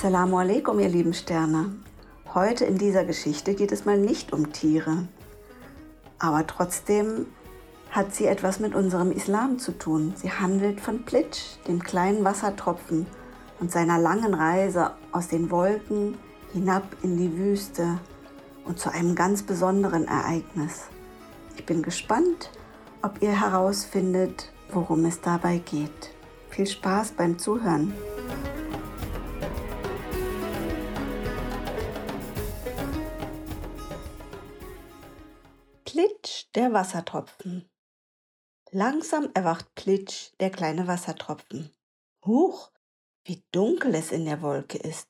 Assalamu alaikum, ihr lieben Sterne. Heute in dieser Geschichte geht es mal nicht um Tiere. Aber trotzdem hat sie etwas mit unserem Islam zu tun. Sie handelt von Plitsch, dem kleinen Wassertropfen und seiner langen Reise aus den Wolken hinab in die Wüste und zu einem ganz besonderen Ereignis. Ich bin gespannt, ob ihr herausfindet, worum es dabei geht. Viel Spaß beim Zuhören. Der Wassertropfen. Langsam erwacht Plitsch, der kleine Wassertropfen. Huch, wie dunkel es in der Wolke ist.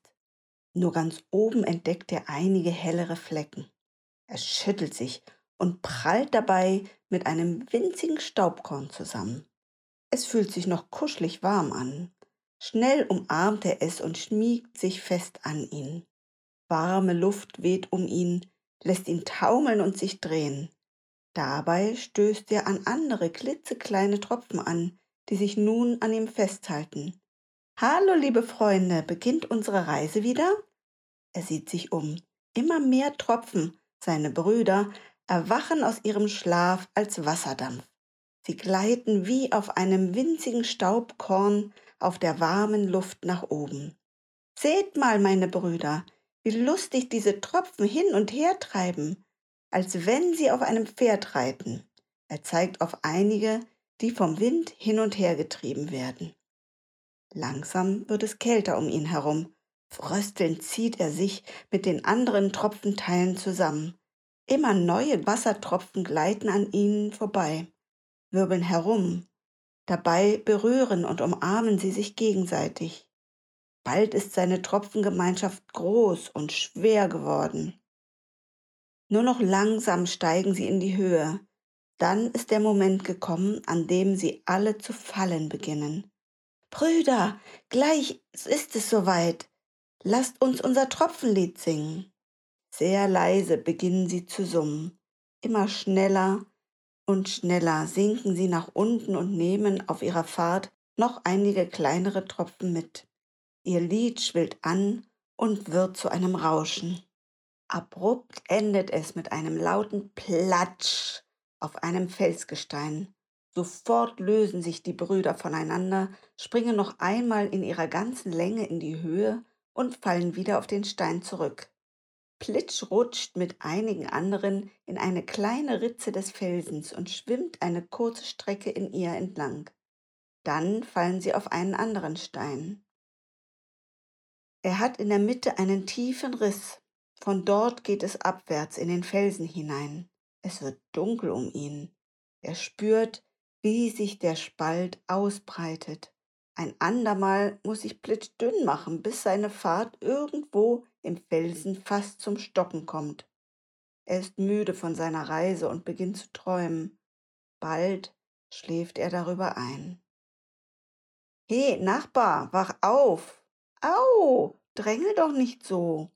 Nur ganz oben entdeckt er einige hellere Flecken. Er schüttelt sich und prallt dabei mit einem winzigen Staubkorn zusammen. Es fühlt sich noch kuschelig warm an. Schnell umarmt er es und schmiegt sich fest an ihn. Warme Luft weht um ihn, lässt ihn taumeln und sich drehen. Dabei stößt er an andere klitzekleine Tropfen an, die sich nun an ihm festhalten. Hallo, liebe Freunde, beginnt unsere Reise wieder? Er sieht sich um. Immer mehr Tropfen, seine Brüder, erwachen aus ihrem Schlaf als Wasserdampf. Sie gleiten wie auf einem winzigen Staubkorn auf der warmen Luft nach oben. Seht mal, meine Brüder, wie lustig diese Tropfen hin und her treiben als wenn sie auf einem Pferd reiten. Er zeigt auf einige, die vom Wind hin und her getrieben werden. Langsam wird es kälter um ihn herum. Fröstelnd zieht er sich mit den anderen Tropfenteilen zusammen. Immer neue Wassertropfen gleiten an ihnen vorbei, wirbeln herum. Dabei berühren und umarmen sie sich gegenseitig. Bald ist seine Tropfengemeinschaft groß und schwer geworden. Nur noch langsam steigen sie in die Höhe. Dann ist der Moment gekommen, an dem sie alle zu fallen beginnen. Brüder, gleich ist es soweit. Lasst uns unser Tropfenlied singen. Sehr leise beginnen sie zu summen. Immer schneller und schneller sinken sie nach unten und nehmen auf ihrer Fahrt noch einige kleinere Tropfen mit. Ihr Lied schwillt an und wird zu einem Rauschen. Abrupt endet es mit einem lauten Platsch auf einem Felsgestein. Sofort lösen sich die Brüder voneinander, springen noch einmal in ihrer ganzen Länge in die Höhe und fallen wieder auf den Stein zurück. Plitsch rutscht mit einigen anderen in eine kleine Ritze des Felsens und schwimmt eine kurze Strecke in ihr entlang. Dann fallen sie auf einen anderen Stein. Er hat in der Mitte einen tiefen Riss, von dort geht es abwärts in den Felsen hinein. Es wird dunkel um ihn. Er spürt, wie sich der Spalt ausbreitet. Ein andermal muss sich Blitz dünn machen, bis seine Fahrt irgendwo im Felsen fast zum Stocken kommt. Er ist müde von seiner Reise und beginnt zu träumen. Bald schläft er darüber ein. He, Nachbar, wach auf! Au, drängel doch nicht so!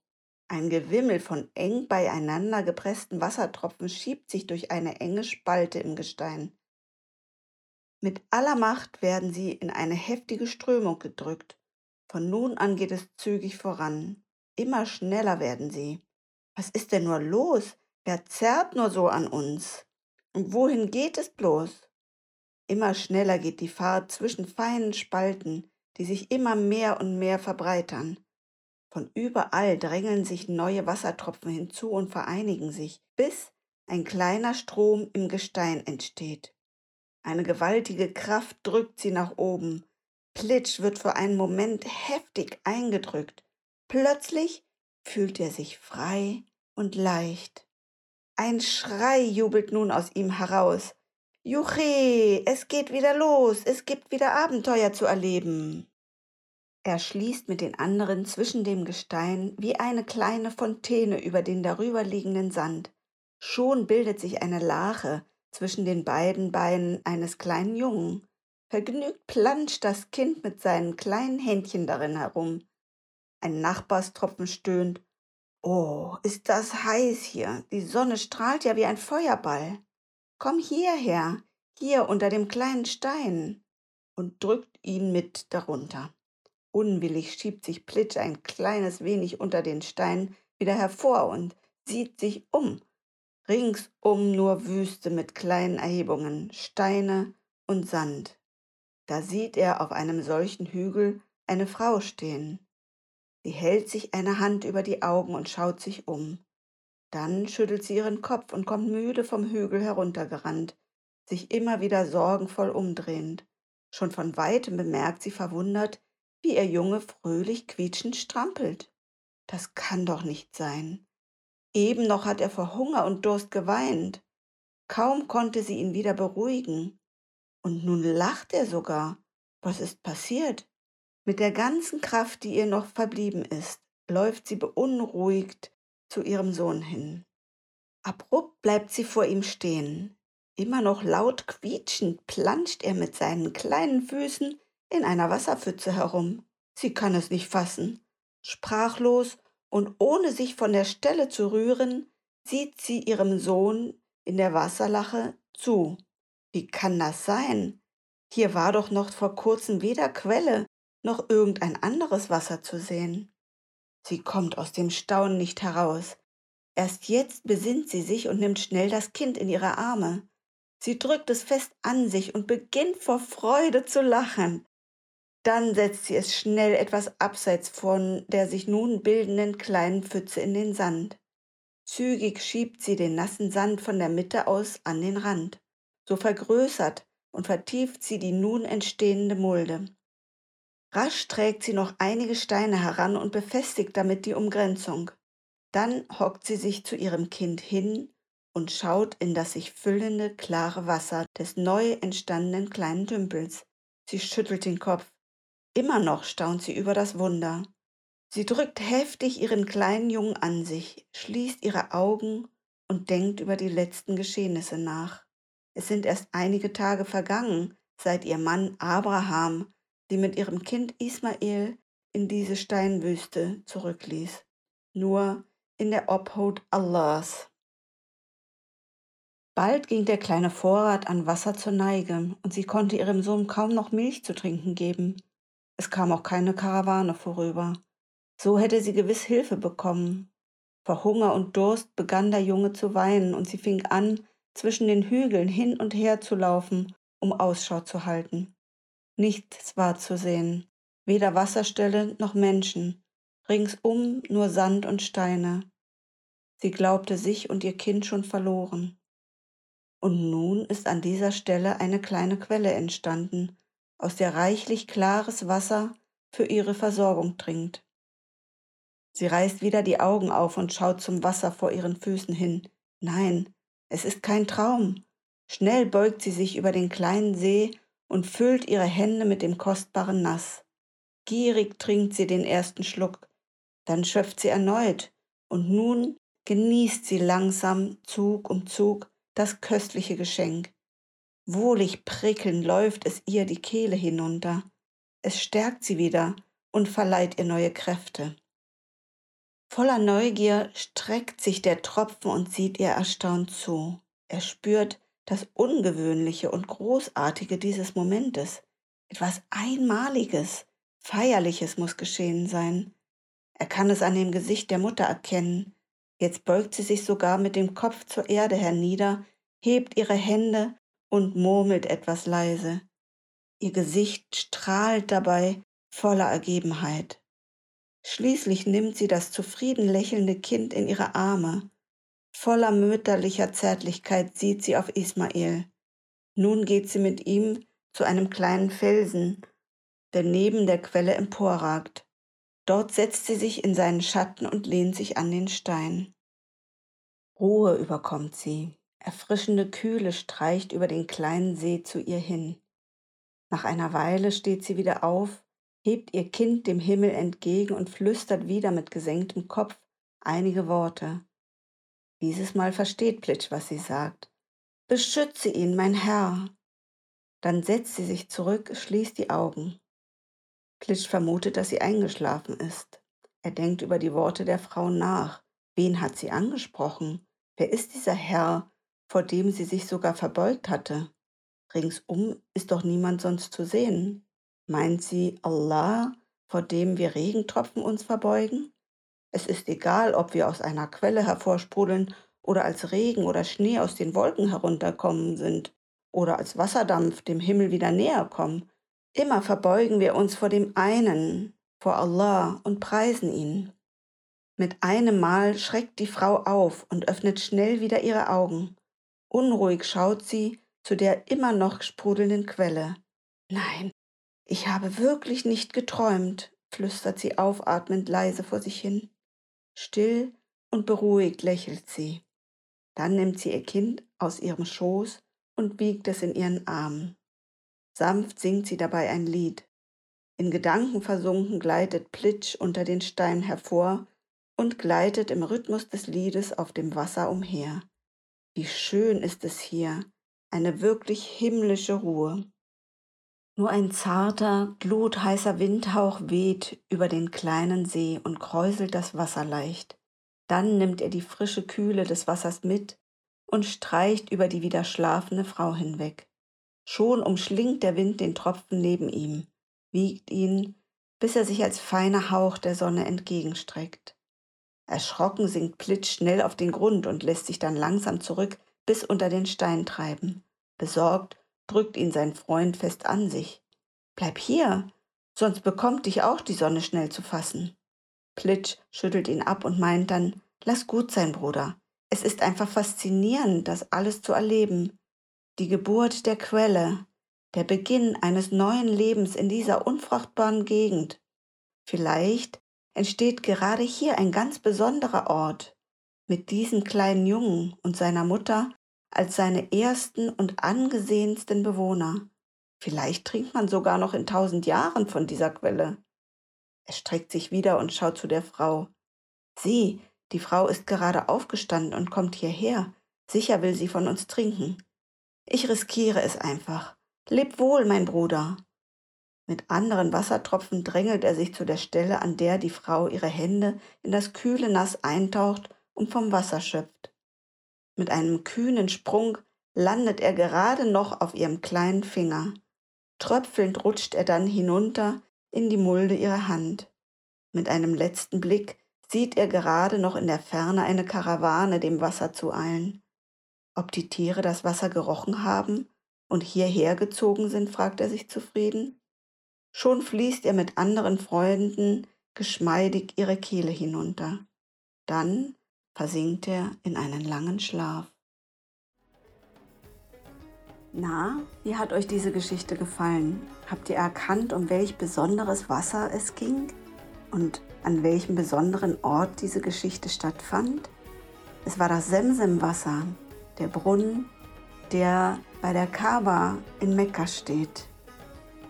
Ein Gewimmel von eng beieinander gepressten Wassertropfen schiebt sich durch eine enge Spalte im Gestein. Mit aller Macht werden sie in eine heftige Strömung gedrückt. Von nun an geht es zügig voran. Immer schneller werden sie. Was ist denn nur los? Wer zerrt nur so an uns? Und wohin geht es bloß? Immer schneller geht die Fahrt zwischen feinen Spalten, die sich immer mehr und mehr verbreitern. Von überall drängeln sich neue Wassertropfen hinzu und vereinigen sich, bis ein kleiner Strom im Gestein entsteht. Eine gewaltige Kraft drückt sie nach oben. Plitsch wird für einen Moment heftig eingedrückt. Plötzlich fühlt er sich frei und leicht. Ein Schrei jubelt nun aus ihm heraus. Juche, es geht wieder los, es gibt wieder Abenteuer zu erleben. Er schließt mit den anderen zwischen dem Gestein wie eine kleine Fontäne über den darüberliegenden Sand. Schon bildet sich eine Lache zwischen den beiden Beinen eines kleinen Jungen. Vergnügt planscht das Kind mit seinen kleinen Händchen darin herum. Ein Nachbarstropfen stöhnt. Oh, ist das heiß hier. Die Sonne strahlt ja wie ein Feuerball. Komm hierher, hier unter dem kleinen Stein, und drückt ihn mit darunter. Unwillig schiebt sich Plitsch ein kleines wenig unter den Stein wieder hervor und sieht sich um. Ringsum nur Wüste mit kleinen Erhebungen, Steine und Sand. Da sieht er auf einem solchen Hügel eine Frau stehen. Sie hält sich eine Hand über die Augen und schaut sich um. Dann schüttelt sie ihren Kopf und kommt müde vom Hügel heruntergerannt, sich immer wieder sorgenvoll umdrehend. Schon von weitem bemerkt sie verwundert, wie ihr Junge fröhlich quietschend strampelt. Das kann doch nicht sein. Eben noch hat er vor Hunger und Durst geweint. Kaum konnte sie ihn wieder beruhigen. Und nun lacht er sogar. Was ist passiert? Mit der ganzen Kraft, die ihr noch verblieben ist, läuft sie beunruhigt zu ihrem Sohn hin. Abrupt bleibt sie vor ihm stehen. Immer noch laut quietschend planscht er mit seinen kleinen Füßen in einer Wasserpfütze herum. Sie kann es nicht fassen. Sprachlos und ohne sich von der Stelle zu rühren, sieht sie ihrem Sohn in der Wasserlache zu. Wie kann das sein? Hier war doch noch vor kurzem weder Quelle noch irgendein anderes Wasser zu sehen. Sie kommt aus dem Staunen nicht heraus. Erst jetzt besinnt sie sich und nimmt schnell das Kind in ihre Arme. Sie drückt es fest an sich und beginnt vor Freude zu lachen. Dann setzt sie es schnell etwas abseits von der sich nun bildenden kleinen Pfütze in den Sand. Zügig schiebt sie den nassen Sand von der Mitte aus an den Rand. So vergrößert und vertieft sie die nun entstehende Mulde. Rasch trägt sie noch einige Steine heran und befestigt damit die Umgrenzung. Dann hockt sie sich zu ihrem Kind hin und schaut in das sich füllende, klare Wasser des neu entstandenen kleinen Tümpels. Sie schüttelt den Kopf. Immer noch staunt sie über das Wunder. Sie drückt heftig ihren kleinen Jungen an sich, schließt ihre Augen und denkt über die letzten Geschehnisse nach. Es sind erst einige Tage vergangen, seit ihr Mann Abraham sie mit ihrem Kind Ismael in diese Steinwüste zurückließ, nur in der Obhut Allahs. Bald ging der kleine Vorrat an Wasser zur Neige, und sie konnte ihrem Sohn kaum noch Milch zu trinken geben. Es kam auch keine Karawane vorüber. So hätte sie gewiss Hilfe bekommen. Vor Hunger und Durst begann der Junge zu weinen, und sie fing an, zwischen den Hügeln hin und her zu laufen, um Ausschau zu halten. Nichts war zu sehen, weder Wasserstelle noch Menschen, ringsum nur Sand und Steine. Sie glaubte sich und ihr Kind schon verloren. Und nun ist an dieser Stelle eine kleine Quelle entstanden, aus der reichlich klares Wasser für ihre Versorgung dringt. Sie reißt wieder die Augen auf und schaut zum Wasser vor ihren Füßen hin. Nein, es ist kein Traum. Schnell beugt sie sich über den kleinen See und füllt ihre Hände mit dem kostbaren Nass. Gierig trinkt sie den ersten Schluck, dann schöpft sie erneut, und nun genießt sie langsam Zug um Zug das köstliche Geschenk. Wohlig prickelnd läuft es ihr die Kehle hinunter. Es stärkt sie wieder und verleiht ihr neue Kräfte. Voller Neugier streckt sich der Tropfen und sieht ihr erstaunt zu. Er spürt, das Ungewöhnliche und Großartige dieses Momentes. Etwas Einmaliges, Feierliches muss geschehen sein. Er kann es an dem Gesicht der Mutter erkennen. Jetzt beugt sie sich sogar mit dem Kopf zur Erde hernieder, hebt ihre Hände und murmelt etwas leise. Ihr Gesicht strahlt dabei voller Ergebenheit. Schließlich nimmt sie das zufrieden lächelnde Kind in ihre Arme Voller mütterlicher Zärtlichkeit sieht sie auf Ismael. Nun geht sie mit ihm zu einem kleinen Felsen, der neben der Quelle emporragt. Dort setzt sie sich in seinen Schatten und lehnt sich an den Stein. Ruhe überkommt sie. Erfrischende Kühle streicht über den kleinen See zu ihr hin. Nach einer Weile steht sie wieder auf, hebt ihr Kind dem Himmel entgegen und flüstert wieder mit gesenktem Kopf einige Worte. Dieses Mal versteht Plitsch, was sie sagt. Beschütze ihn, mein Herr. Dann setzt sie sich zurück, schließt die Augen. Plitsch vermutet, dass sie eingeschlafen ist. Er denkt über die Worte der Frau nach. Wen hat sie angesprochen? Wer ist dieser Herr, vor dem sie sich sogar verbeugt hatte? Ringsum ist doch niemand sonst zu sehen. Meint sie Allah, vor dem wir Regentropfen uns verbeugen? Es ist egal, ob wir aus einer Quelle hervorsprudeln oder als Regen oder Schnee aus den Wolken herunterkommen sind oder als Wasserdampf dem Himmel wieder näher kommen. Immer verbeugen wir uns vor dem einen, vor Allah und preisen ihn. Mit einem Mal schreckt die Frau auf und öffnet schnell wieder ihre Augen. Unruhig schaut sie zu der immer noch sprudelnden Quelle. Nein, ich habe wirklich nicht geträumt, flüstert sie aufatmend leise vor sich hin. Still und beruhigt lächelt sie. Dann nimmt sie ihr Kind aus ihrem Schoß und wiegt es in ihren Armen. Sanft singt sie dabei ein Lied. In Gedanken versunken gleitet Plitsch unter den Steinen hervor und gleitet im Rhythmus des Liedes auf dem Wasser umher. Wie schön ist es hier, eine wirklich himmlische Ruhe. Nur ein zarter, glutheißer Windhauch weht über den kleinen See und kräuselt das Wasser leicht. Dann nimmt er die frische Kühle des Wassers mit und streicht über die wieder schlafende Frau hinweg. Schon umschlingt der Wind den Tropfen neben ihm, wiegt ihn, bis er sich als feiner Hauch der Sonne entgegenstreckt. Erschrocken sinkt Plitsch schnell auf den Grund und lässt sich dann langsam zurück bis unter den Stein treiben. Besorgt drückt ihn sein Freund fest an sich. Bleib hier, sonst bekommt dich auch die Sonne schnell zu fassen. Plitsch schüttelt ihn ab und meint dann, lass gut sein, Bruder. Es ist einfach faszinierend, das alles zu erleben. Die Geburt der Quelle, der Beginn eines neuen Lebens in dieser unfruchtbaren Gegend. Vielleicht entsteht gerade hier ein ganz besonderer Ort mit diesem kleinen Jungen und seiner Mutter als seine ersten und angesehensten Bewohner. Vielleicht trinkt man sogar noch in tausend Jahren von dieser Quelle. Er streckt sich wieder und schaut zu der Frau. Sieh, die Frau ist gerade aufgestanden und kommt hierher. Sicher will sie von uns trinken. Ich riskiere es einfach. Leb wohl, mein Bruder. Mit anderen Wassertropfen drängelt er sich zu der Stelle, an der die Frau ihre Hände in das kühle Nass eintaucht und vom Wasser schöpft. Mit einem kühnen Sprung landet er gerade noch auf ihrem kleinen Finger. Tröpfelnd rutscht er dann hinunter in die Mulde ihrer Hand. Mit einem letzten Blick sieht er gerade noch in der Ferne eine Karawane dem Wasser zueilen. Ob die Tiere das Wasser gerochen haben und hierher gezogen sind, fragt er sich zufrieden. Schon fließt er mit anderen Freunden geschmeidig ihre Kehle hinunter. Dann versinkt er in einen langen Schlaf. Na, wie hat euch diese Geschichte gefallen? Habt ihr erkannt, um welch besonderes Wasser es ging und an welchem besonderen Ort diese Geschichte stattfand? Es war das Semsem-Wasser, der Brunnen, der bei der Kaaba in Mekka steht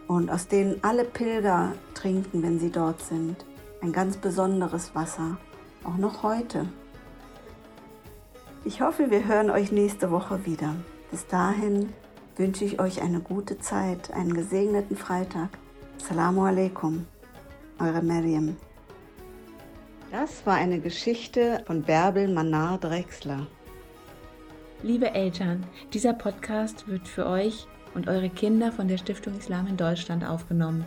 und aus denen alle Pilger trinken, wenn sie dort sind. Ein ganz besonderes Wasser, auch noch heute. Ich hoffe, wir hören euch nächste Woche wieder. Bis dahin wünsche ich euch eine gute Zeit, einen gesegneten Freitag. Assalamu alaikum, eure Miriam. Das war eine Geschichte von Bärbel Manar Drexler. Liebe Eltern, dieser Podcast wird für euch und eure Kinder von der Stiftung Islam in Deutschland aufgenommen.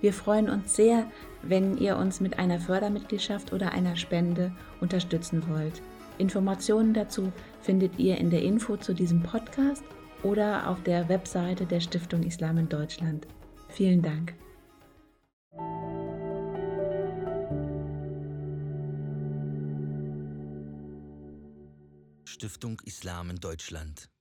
Wir freuen uns sehr, wenn ihr uns mit einer Fördermitgliedschaft oder einer Spende unterstützen wollt. Informationen dazu findet ihr in der Info zu diesem Podcast oder auf der Webseite der Stiftung Islam in Deutschland. Vielen Dank. Stiftung Islam in Deutschland